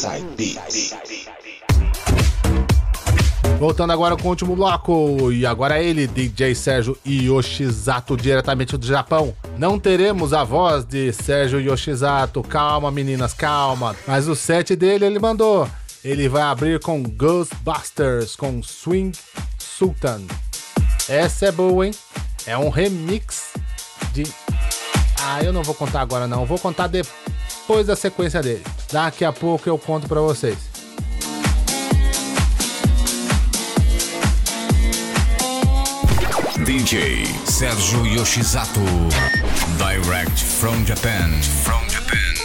Inside Beats. Voltando agora com o último bloco, e agora ele, DJ Sérgio Yoshizato, diretamente do Japão. Não teremos a voz de Sérgio Yoshizato, calma meninas, calma. Mas o set dele ele mandou. Ele vai abrir com Ghostbusters, com Swing Sultan. Essa é boa, hein? É um remix de. Ah, eu não vou contar agora não, vou contar depois da sequência dele. Daqui a pouco eu conto pra vocês. DJ Sérgio Yoshizato. Direct from Japan. From Japan.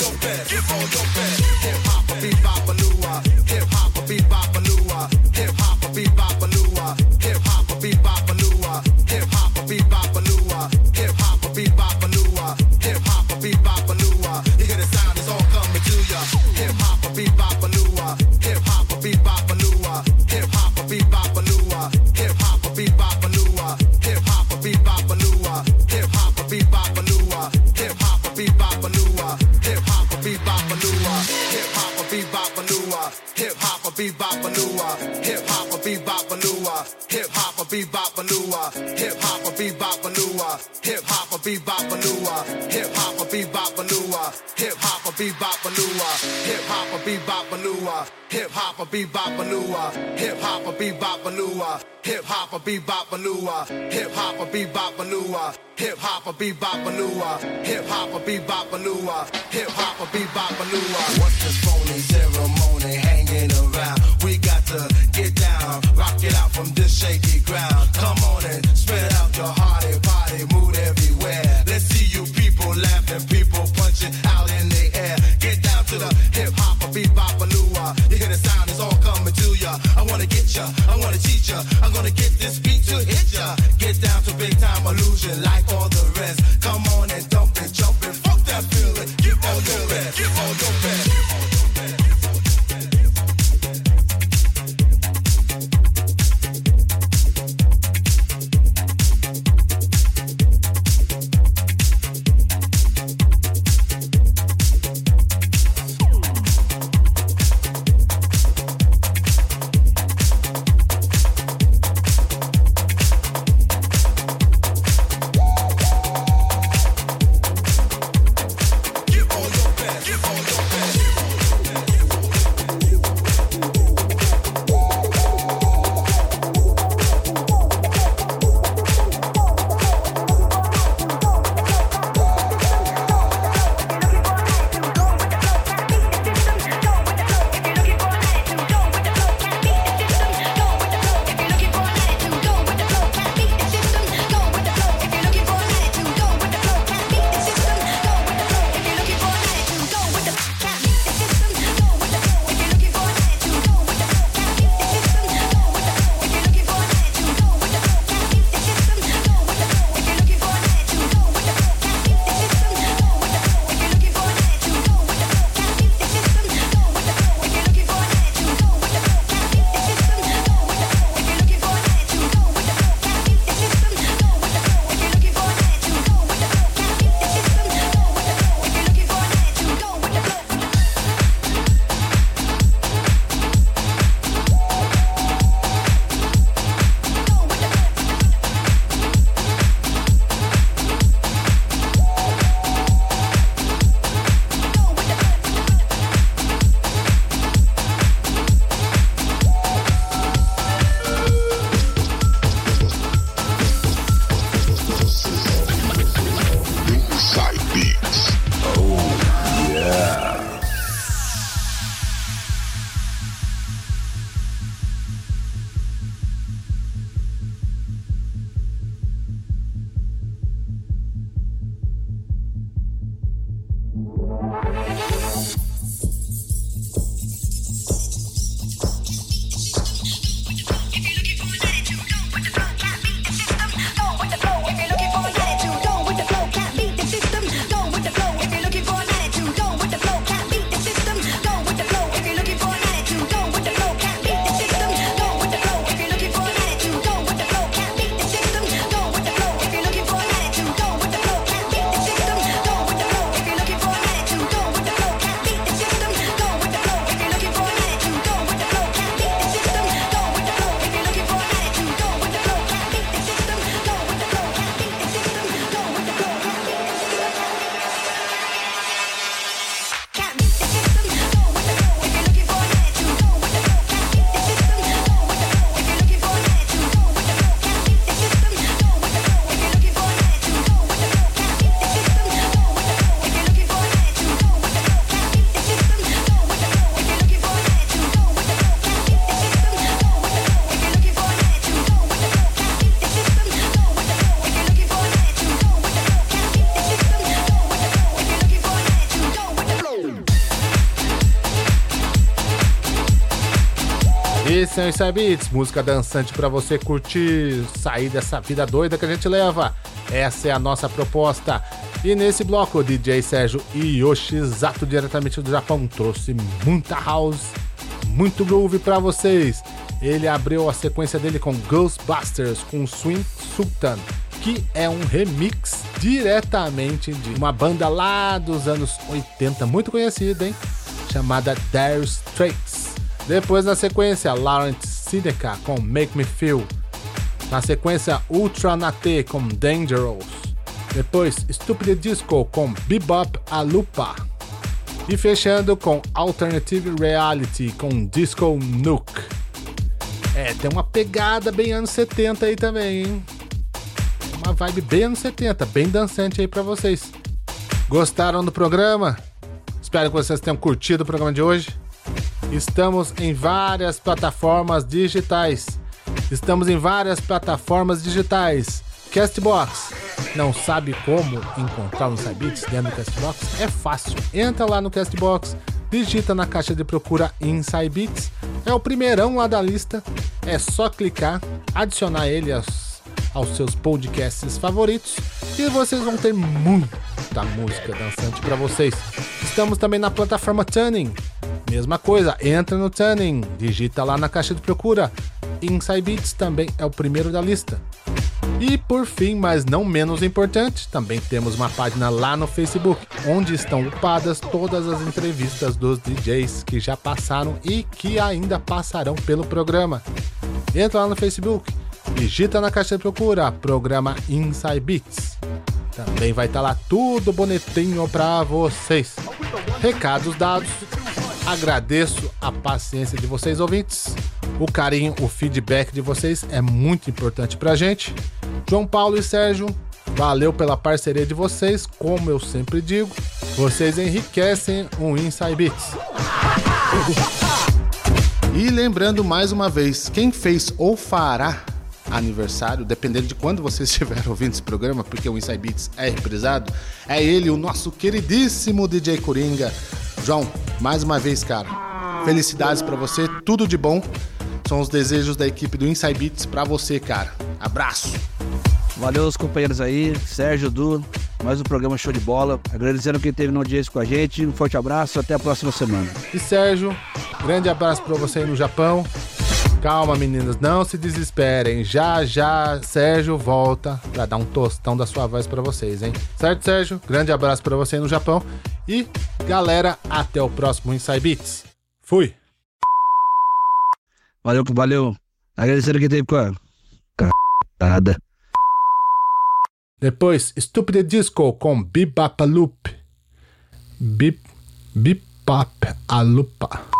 Your best. Give all your best. Hip hop, bebop, Hip hop, a bebop, a lua. Hip hop, a bebop, a lua. Hip hop, a bebop, a lua. Hip hop, a bebop, a lua. Hip hop, a bebop, a lua. Hip hop, a bebop, a lua. Hip hop, a bebop, a lua. Hip hop, a bebop, a lua. Hip hop, a bebop, a. What's this phony ceremony hanging around? We got to get down, rock it out from this shaky ground. Come on and spread out your hearty body, mood ya, I wanna teach ya. I'm gonna get this beat to hit ya. Get down to big time illusion like all O Inside Beats, música dançante para você curtir, sair dessa vida doida que a gente leva. Essa é a nossa proposta. E nesse bloco, DJ Sérgio Yoshizato, diretamente do Japão, trouxe muita house, muito groove para vocês. Ele abriu a sequência dele com Ghostbusters, com Swing Sultan, que é um remix diretamente de uma banda lá dos anos 80, muito conhecida, hein? Chamada Dire Straits. Depois, na sequência, Laurent Sideca com Make Me Feel. Na sequência, Ultra Nate com Dangerous. Depois, Stupid Disco com Bebop Alupa. E fechando com Alternative Reality com Disco Nuke. É, tem uma pegada bem anos 70 aí também, hein? Uma vibe bem anos 70, bem dançante aí pra vocês. Gostaram do programa? Espero que vocês tenham curtido o programa de hoje. Estamos em várias plataformas digitais. Estamos em várias plataformas digitais. Castbox. Não sabe como encontrar o Inside Beats dentro do Castbox? É fácil. Entra lá no Castbox, digita na caixa de procura Inside Beats. É o primeirão lá da lista. É só clicar, adicionar ele aos, aos seus podcasts favoritos e vocês vão ter muita música dançante para vocês. Estamos também na plataforma Tuning. Mesma coisa, entra no Tuning, digita lá na caixa de procura. Inside Beats também é o primeiro da lista. E por fim, mas não menos importante, também temos uma página lá no Facebook, onde estão upadas todas as entrevistas dos DJs que já passaram e que ainda passarão pelo programa. Entra lá no Facebook, digita na caixa de procura, programa Inside Beats. Também vai estar lá tudo bonitinho para vocês. Recados dados. Agradeço a paciência de vocês ouvintes. O carinho, o feedback de vocês é muito importante pra gente. João Paulo e Sérgio, valeu pela parceria de vocês. Como eu sempre digo, vocês enriquecem o Inside Beats. E lembrando mais uma vez, quem fez ou fará aniversário, dependendo de quando você estiver ouvindo esse programa, porque o Inside Beats é reprisado, é ele, o nosso queridíssimo DJ Coringa. João, mais uma vez, cara, felicidades pra você, tudo de bom. São os desejos da equipe do Inside Beats pra você, cara. Abraço. Valeu os companheiros aí, Sérgio, Du, mais um programa show de bola. Agradecendo quem teve na audiência com a gente. Um forte abraço, até a próxima semana. E Sérgio, grande abraço pra você aí no Japão. Calma, meninas, não se desesperem. Já já Sérgio volta pra dar um tostão da sua voz pra vocês, hein? Certo, Sérgio? Grande abraço pra você no Japão. E galera, até o próximo Inside Beats. Fui. Valeu, valeu. Agradecendo quem teve com a. Carada. Depois, Stupid Disco com Bebop Loop. Bip, Bebop Alupa. I